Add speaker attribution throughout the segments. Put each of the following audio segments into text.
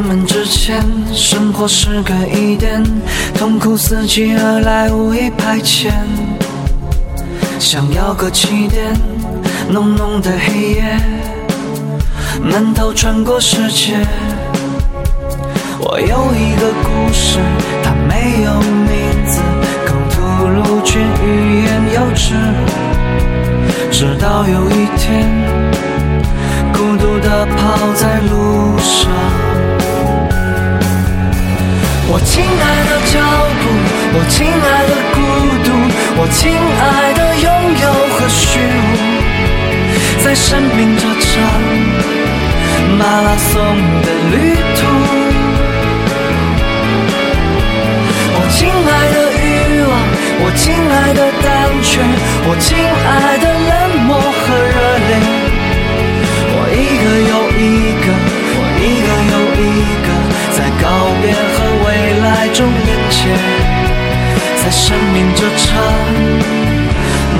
Speaker 1: 推开门之前，生活是个疑点，痛苦伺机而来，无意排遣。想要个起点，浓浓的黑夜，闷头穿过世界。我有一个故事，它没有名字，口吐露却欲言又止。直到有一天。孤独地跑在路上。我亲爱的脚步，我亲爱的孤独，我亲爱的拥有和虚无，在生命这场马拉松的旅途。我亲爱的欲望，我亲爱的胆怯，我亲爱的冷漠和热未来中连接，在生命这场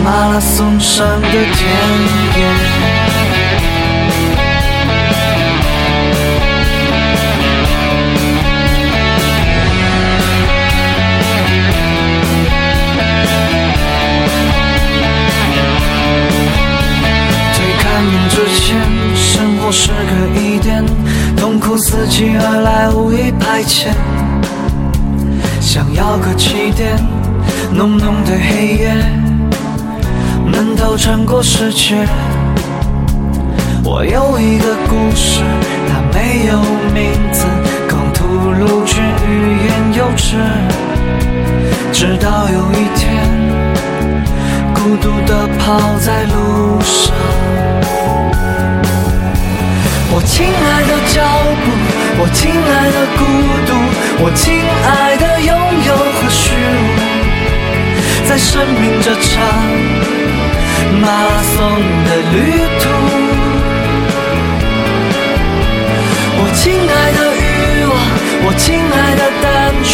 Speaker 1: 马拉松上的田野。推开门之前，生活是个疑点，痛苦伺机而来，无意排遣。想要个起点，浓浓的黑夜，闷头穿过世界。我有一个故事，它没有名字，口吐露却欲言又止。直到有一天。孤独的跑在路上。我亲爱的脚步，我亲爱的孤独，我亲爱的拥有和虚无，在生命这场马拉松的旅途。我亲爱的欲望，我亲爱的胆怯，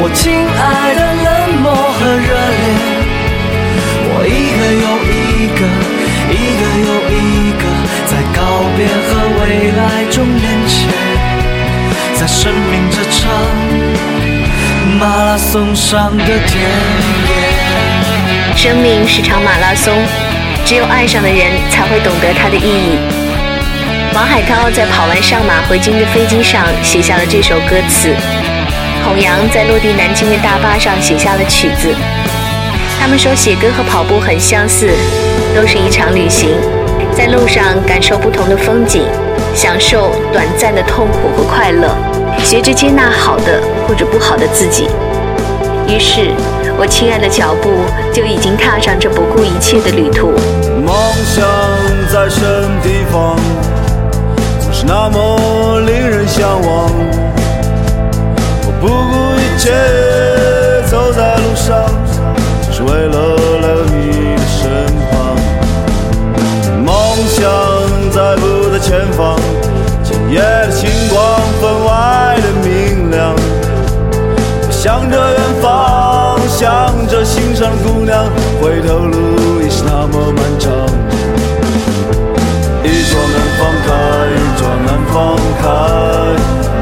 Speaker 1: 我亲爱的冷漠和热烈。我一个又一个，一个又一个，在告别和未来中连接，在生命这场马拉松上的田野。
Speaker 2: 生命是场马拉松，只有爱上的人才会懂得它的意义。王海涛在跑完上马回京的飞机上写下了这首歌词，孔阳在落地南京的大巴上写下了曲子。他们说写歌和跑步很相似，都是一场旅行，在路上感受不同的风景，享受短暂的痛苦和快乐，学着接纳好的或者不好的自己。于是，我亲爱的脚步就已经踏上这不顾一切的旅途。
Speaker 3: 梦想在什么地方，总是那么令人向往。我不顾一切向着远方，向着心上的姑娘，回头路已是那么漫长。一桩难放开，一桩难放开，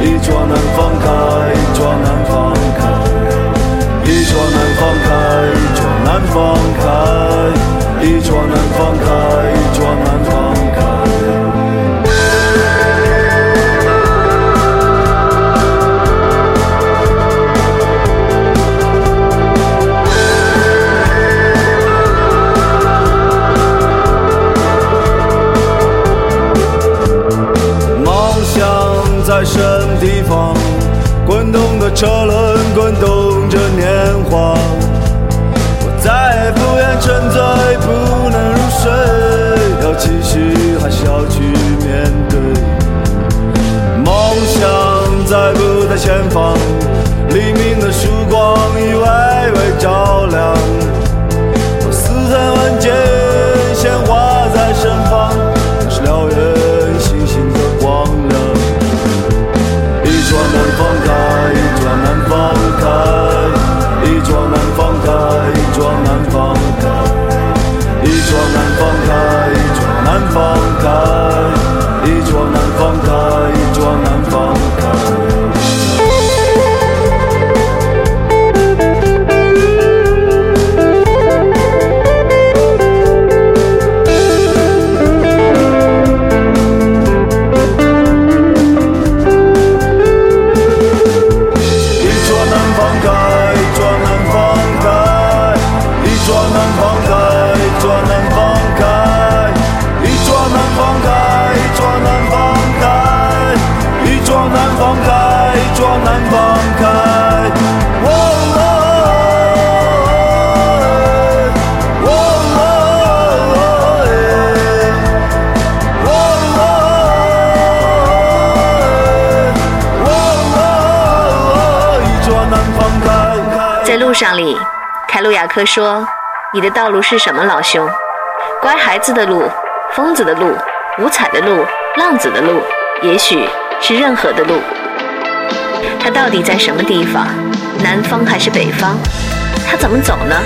Speaker 3: 一桩难放开，一桩难放开，一桩难放开，一桩难放开，一桩难放开，
Speaker 2: 克说：“你的道路是什么，老兄？乖孩子的路，疯子的路，五彩的路，浪子的路，也许是任何的路。他到底在什么地方？南方还是北方？他怎么走呢？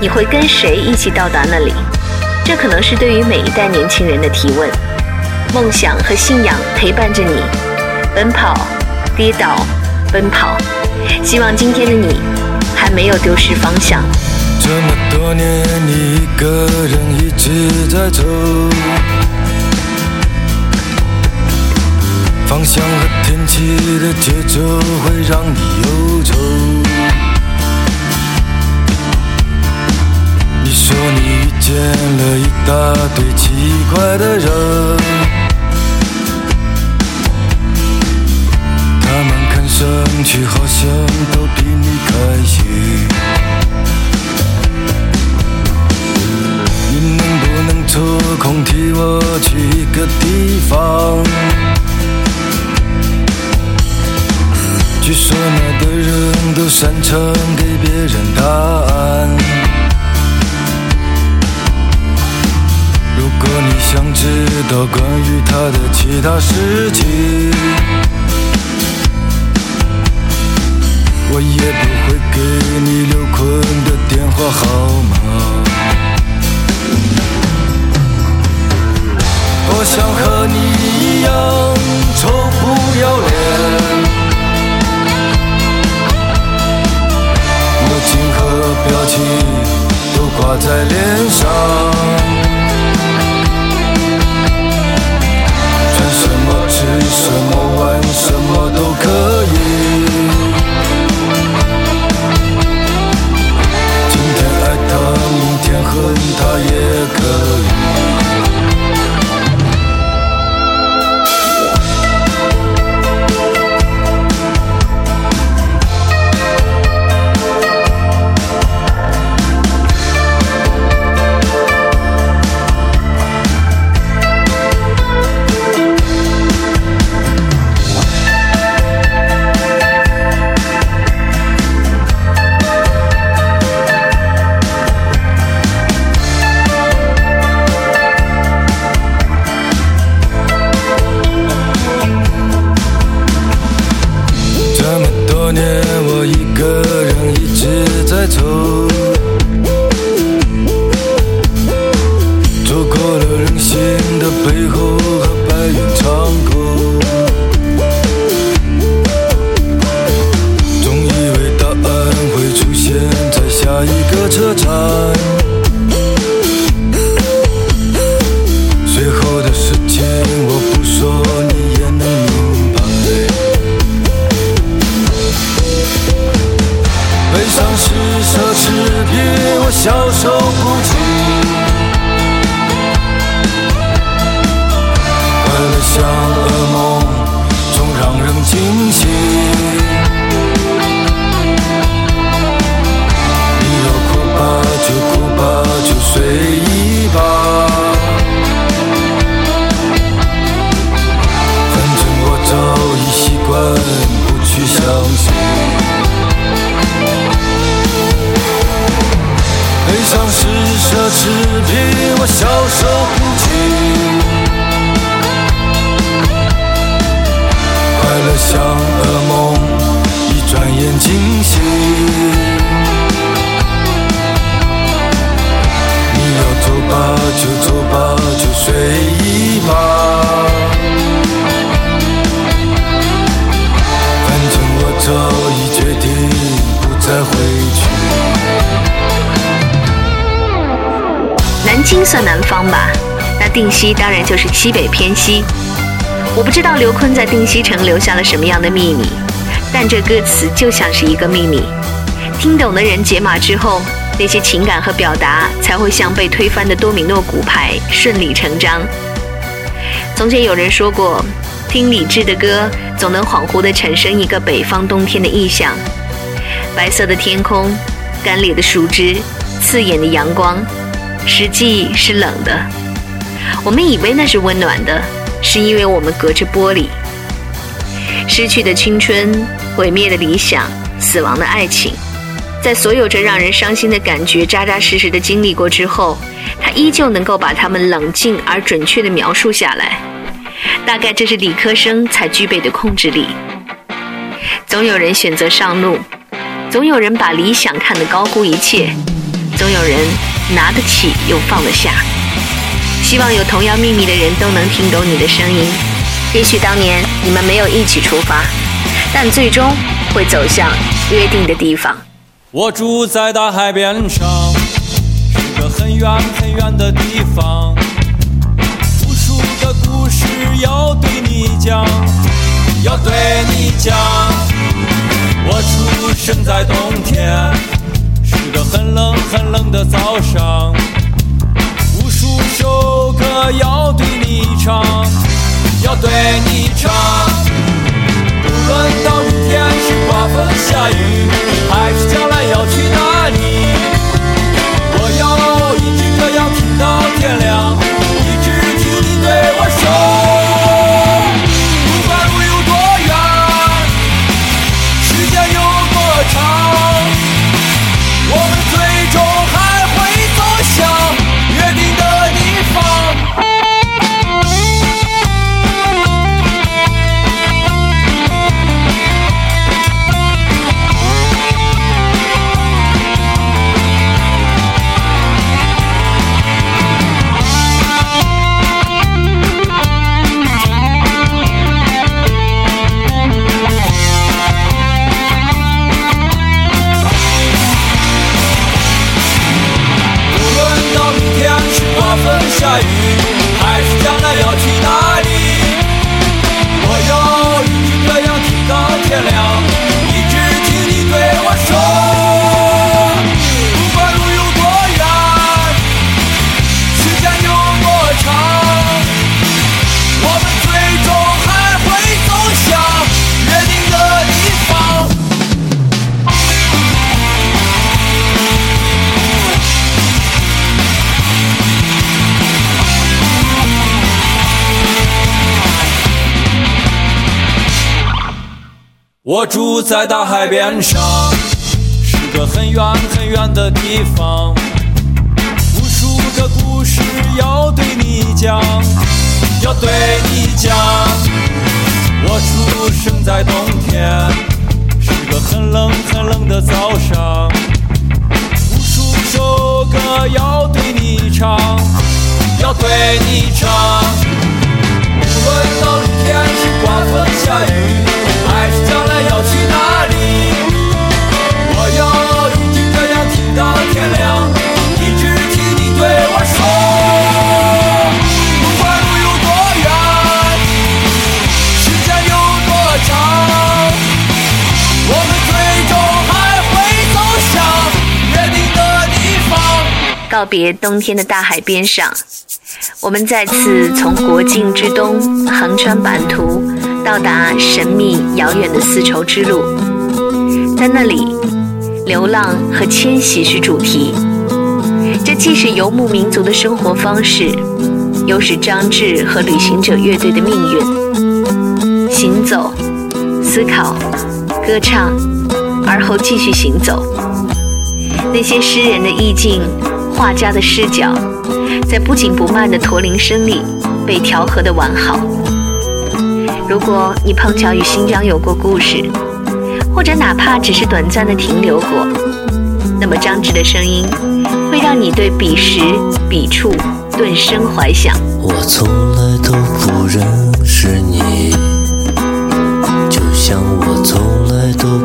Speaker 2: 你会跟谁一起到达那里？这可能是对于每一代年轻人的提问。梦想和信仰陪伴着你，奔跑、跌倒、奔跑。希望今天的你还没有丢失方向。
Speaker 4: 这么多年，你一个人一直在走，方向和天气的节奏会让你忧愁。你说你遇见了一大堆奇怪的人，们看上去好像都比你开心。你能不能抽空替我去一个地方？据说那的人都擅长给别人答案。如果你想知道关于他的其他事情，我也不会给你刘坤的电话号码。我想和你一样臭不要脸，表情和表情都挂在脸上，穿什么吃什么玩什么都可以。年，我一个人一直在走，走过了人
Speaker 2: 心的背后。算南方吧，那定西当然就是西北偏西。我不知道刘坤在定西城留下了什么样的秘密，但这歌词就像是一个秘密。听懂的人解码之后，那些情感和表达才会像被推翻的多米诺骨牌，顺理成章。从前有人说过，听李志的歌，总能恍惚地产生一个北方冬天的意象：白色的天空，干裂的树枝，刺眼的阳光，实际是冷的。我们以为那是温暖的，是因为我们隔着玻璃。失去的青春，毁灭的理想，死亡的爱情。在所有这让人伤心的感觉扎扎实实的经历过之后，他依旧能够把它们冷静而准确的描述下来。大概这是理科生才具备的控制力。总有人选择上路，总有人把理想看得高估一切，总有人拿得起又放得下。希望有同样秘密的人都能听懂你的声音。也许当年你们没有一起出发，但最终会走向约定的地方。
Speaker 5: 我住在大海边上，是个很远很远的地方。无数个故事要对你讲，要对你讲。我出生在冬天，很冷很冷的早上。无数首歌要对你唱，要对你唱。不论到明天是刮风下雨，还是将来要去哪里，我要一直这样听到天亮，我住在大海边上，是个很远很远的地方。无数个故事要对你讲，要对你讲。我出生在冬天，是个很冷很冷的早上。无数首歌要对你唱，要对你唱。无论到明天是刮风下雨，要去哪里，我要一直这样听到天亮，一直听你对我说。不管路有多远，时间有多长，我们最终还会走向约定的地方。
Speaker 2: 告别冬天的大海边上，我们再次从国境之东横穿版图，到达神秘遥远的丝绸之路。在那里，流浪和迁徙是主题。这既是游牧民族的生活方式，又是张志和旅行者乐队的命运。行走、思考、歌唱，而后继续行走。那些诗人的意境，画家的视角，在不紧不慢的驼铃声里被调和的完好。如果你碰巧与新疆有过故事，或者哪怕只是短暂的停留过，那么张弛的声音会让你对彼时彼处顿生怀想。
Speaker 6: 我从来都不认识你，就像我从来都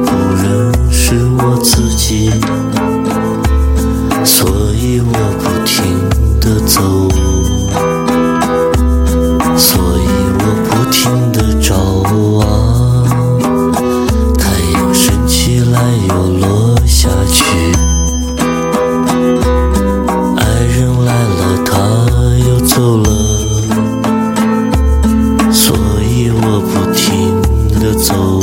Speaker 6: 走，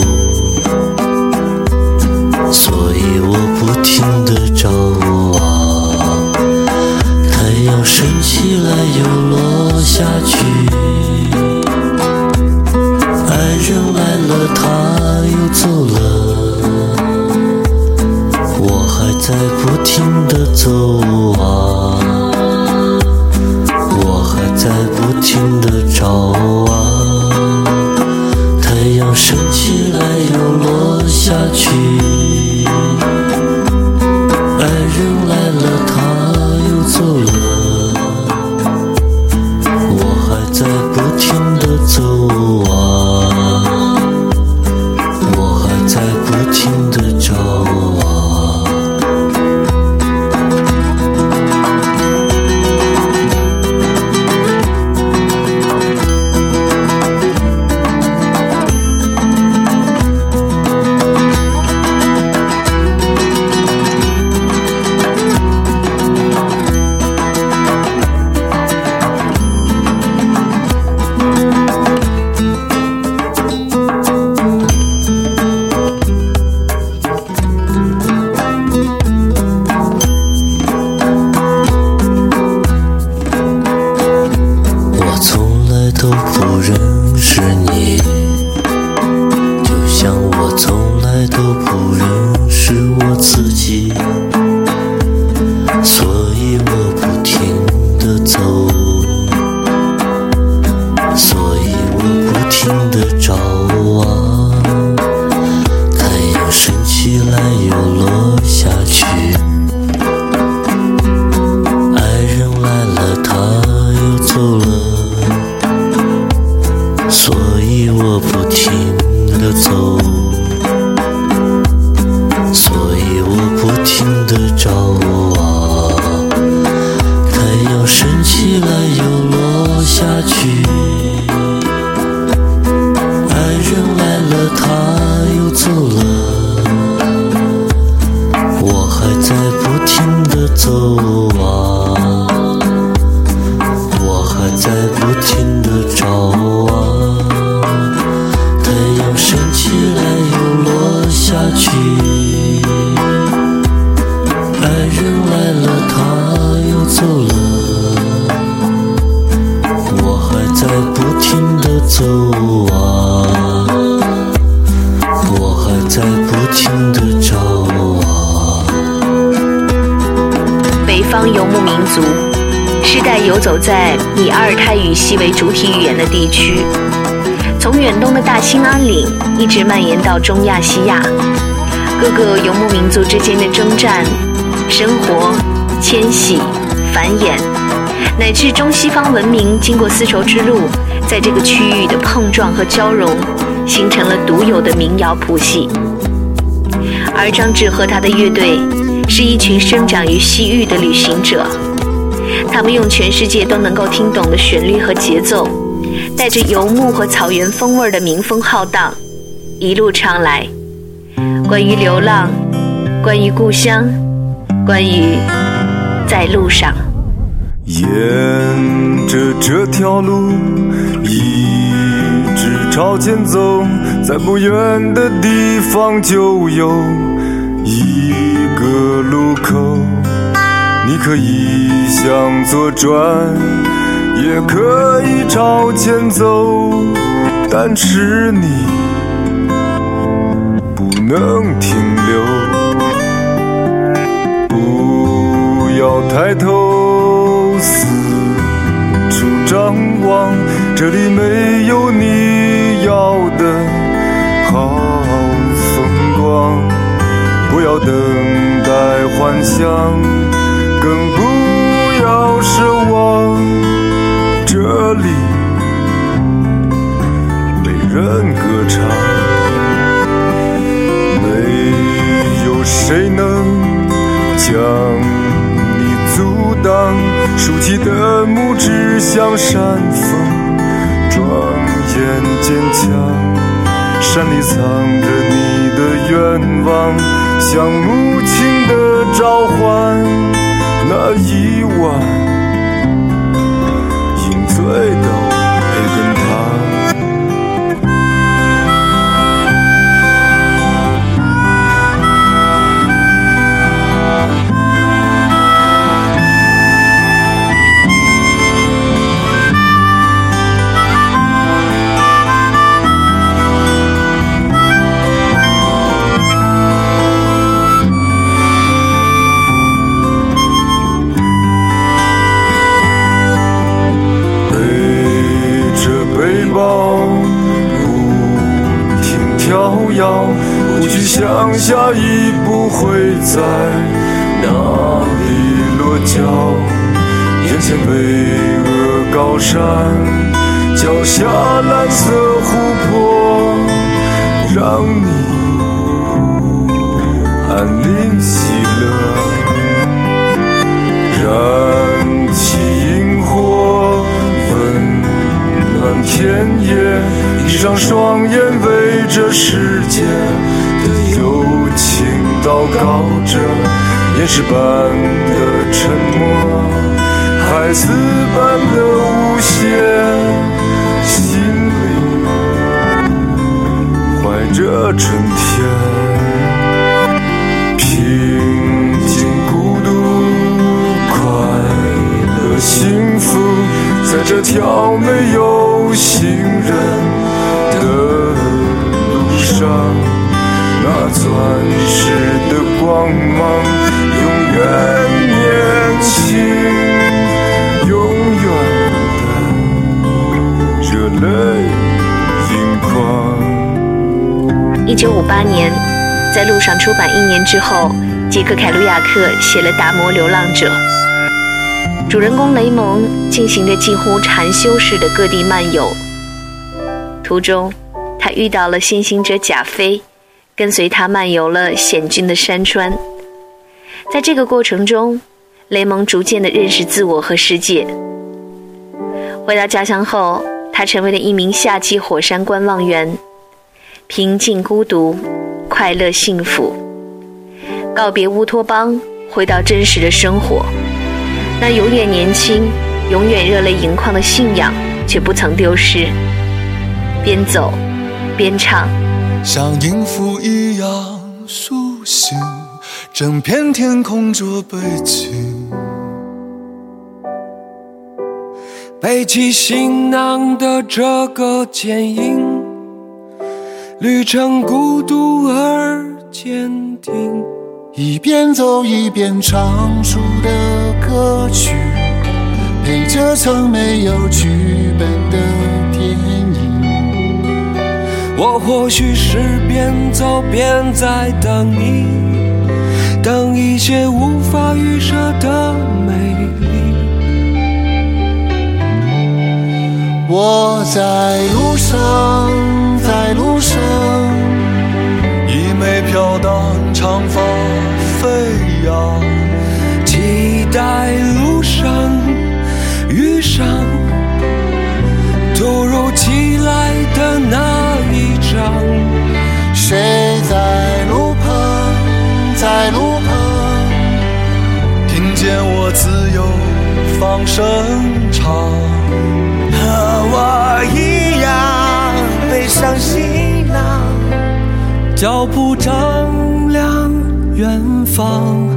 Speaker 6: 停
Speaker 2: 阿尔泰语系为主体语言的地区，从远东的大兴安岭一直蔓延到中亚西亚，各个游牧民族之间的征战、生活、迁徙、繁衍，乃至中西方文明经过丝绸之路在这个区域的碰撞和交融，形成了独有的民谣谱系。而张志和他的乐队是一群生长于西域的旅行者，他们用全世界都能够听懂的旋律和节奏，带着游牧和草原风味的民风浩荡，一路唱来。关于流浪，关于故乡，关于在路上。
Speaker 4: 沿着这条路一直朝前走，在不远的地方就有一个路口。你可以向左转，也可以朝前走，但是你不能停留。不要抬头四处张望，这里没有你要的好风光。不要等待幻想，更不要奢望，这里没人歌唱，没有谁能将你阻挡。竖起的拇指像山峰，庄严坚强。山里藏着你的愿望，像母亲的召唤。那一晚，饮醉的现实般的沉默，孩子般的无邪，心里怀着纯
Speaker 2: 一九五八年，在路上出版一年之后，杰克·凯鲁亚克写了《达摩流浪者》。主人公雷蒙进行着近乎禅修式的各地漫游，途中他遇到了先行者贾飞，跟随他漫游了险峻的山川。在这个过程中，雷蒙逐渐地认识自我和世界。回到家乡后，他成为了一名夏季火山观望员。平静、孤独、快乐、幸福。告别乌托邦，回到真实的生活。那永远年轻、永远热泪盈眶的信仰，却不曾丢失。边走边唱，
Speaker 7: 像音符一样苏醒，整片天空做背景。
Speaker 5: 背起行囊的这个剪影，旅程孤独而坚定。
Speaker 7: 一边走一边唱出的歌曲，陪着曾没有剧本的电影。
Speaker 5: 我或许是边走边在等你，等一切无法预设的美丽。
Speaker 7: 我在路上，在路上，
Speaker 4: 一枚飘荡长发飞扬，
Speaker 5: 期待路上遇上突如其来的那一张。
Speaker 7: 谁在路旁，在路旁，
Speaker 4: 听见我自由放声唱。
Speaker 5: 和我一样背上行，脚步丈量远方，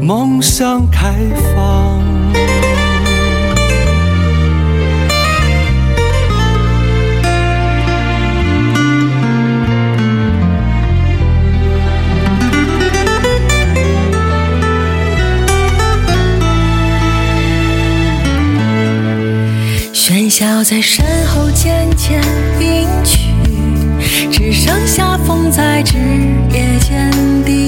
Speaker 5: 梦想开放。
Speaker 8: 喧嚣在身后渐渐隐去，只剩下风在枝叶间低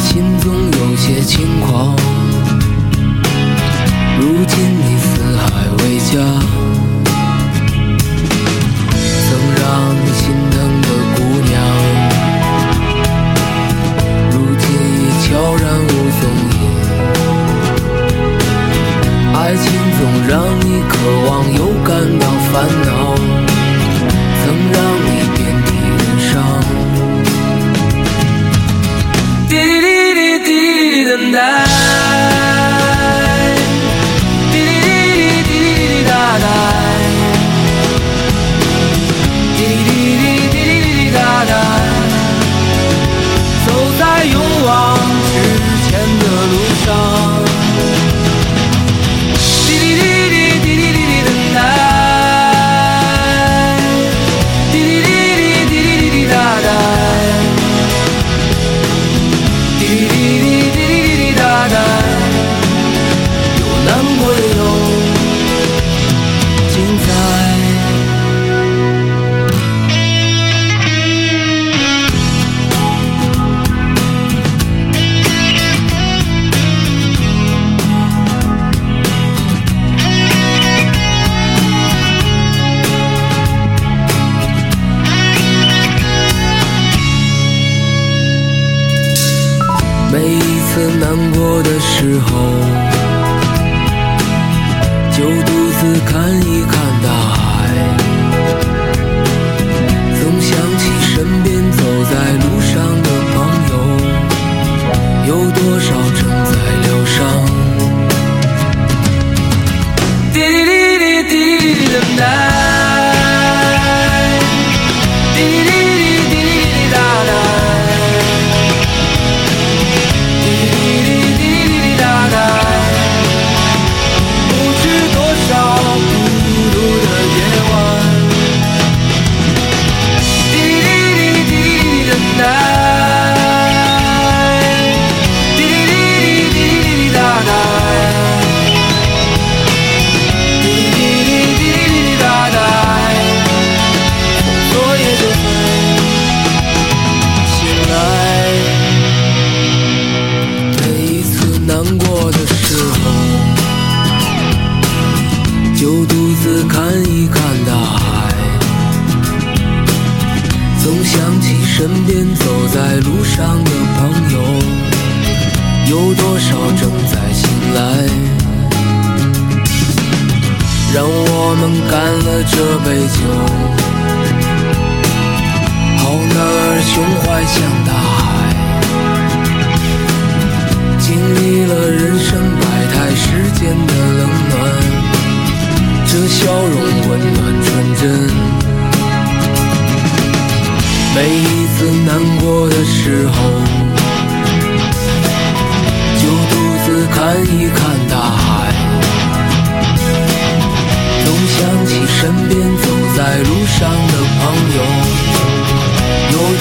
Speaker 8: 心
Speaker 5: 总有些轻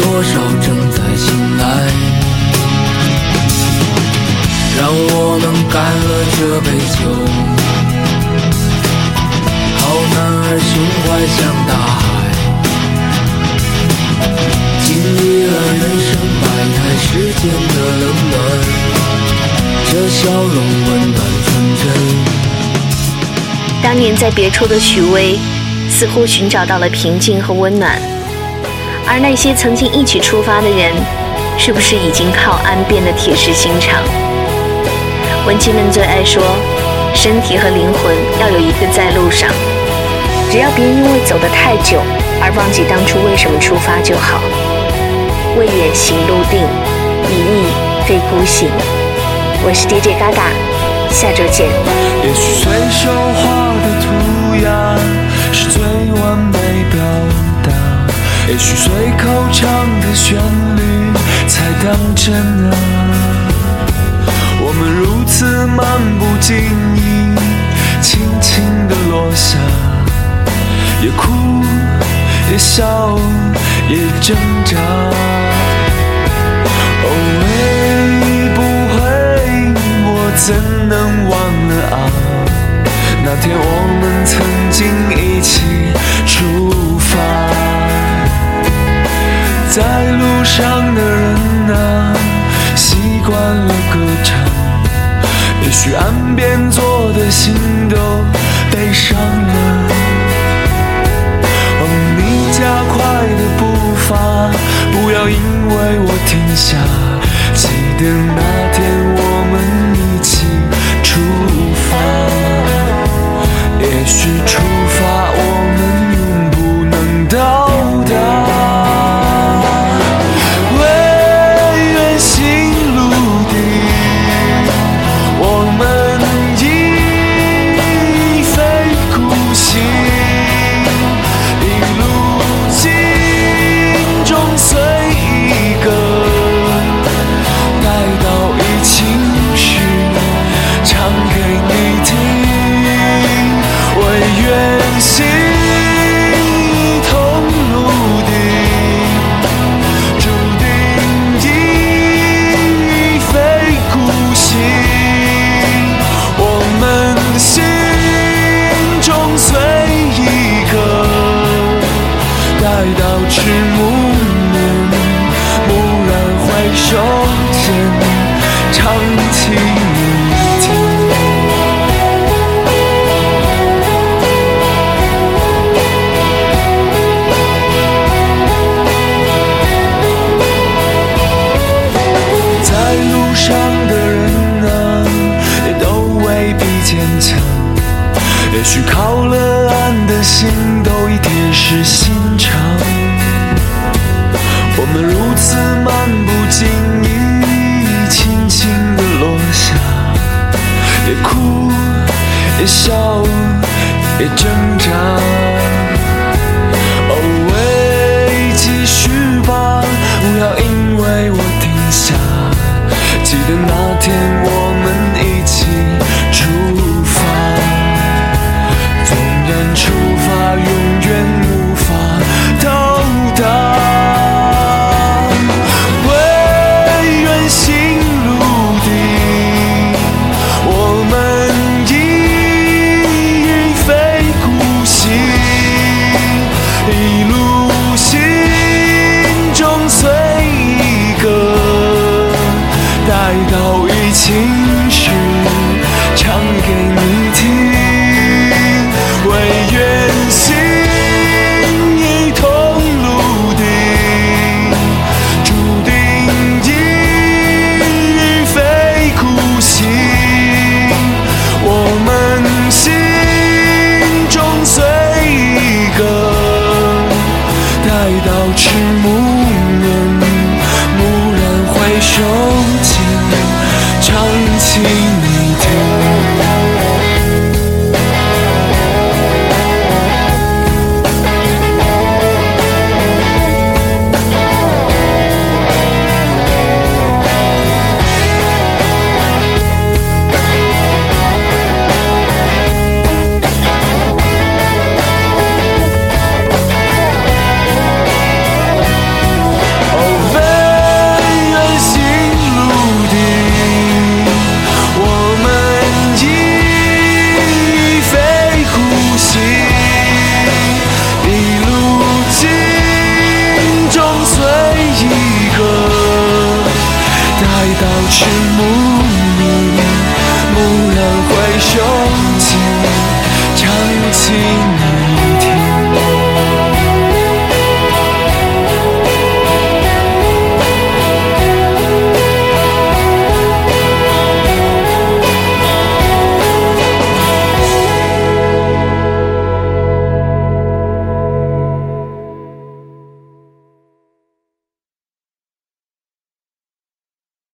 Speaker 5: 多少正在醒来。让我们干了这杯酒，好男儿胸怀像大海，经历了人生百态世间的冷暖，这笑容温暖纯真。
Speaker 2: 当年在别处的许巍，似乎寻找到了平静和温暖，而那些曾经一起出发的人，是不是已经靠岸变得铁石心肠？文青们最爱说，身体和灵魂要有一个在路上，只要别因为走得太久而忘记当初为什么出发就好。未远行路定，一意非孤行。我是 DJ 嘎嘎，下周见。
Speaker 5: 也许随手画的涂鸦也许随口唱的旋律才当真啊。我们如此漫不经意，轻轻地落下，也哭也笑也挣扎。哦，会不会我怎能忘了啊？那天我们曾经一起。在路上的人啊，习惯了歌唱，也许岸边坐的心都悲伤了。哦，你加快的步伐，不要因为我停下。记得那天我们一起出发，也许。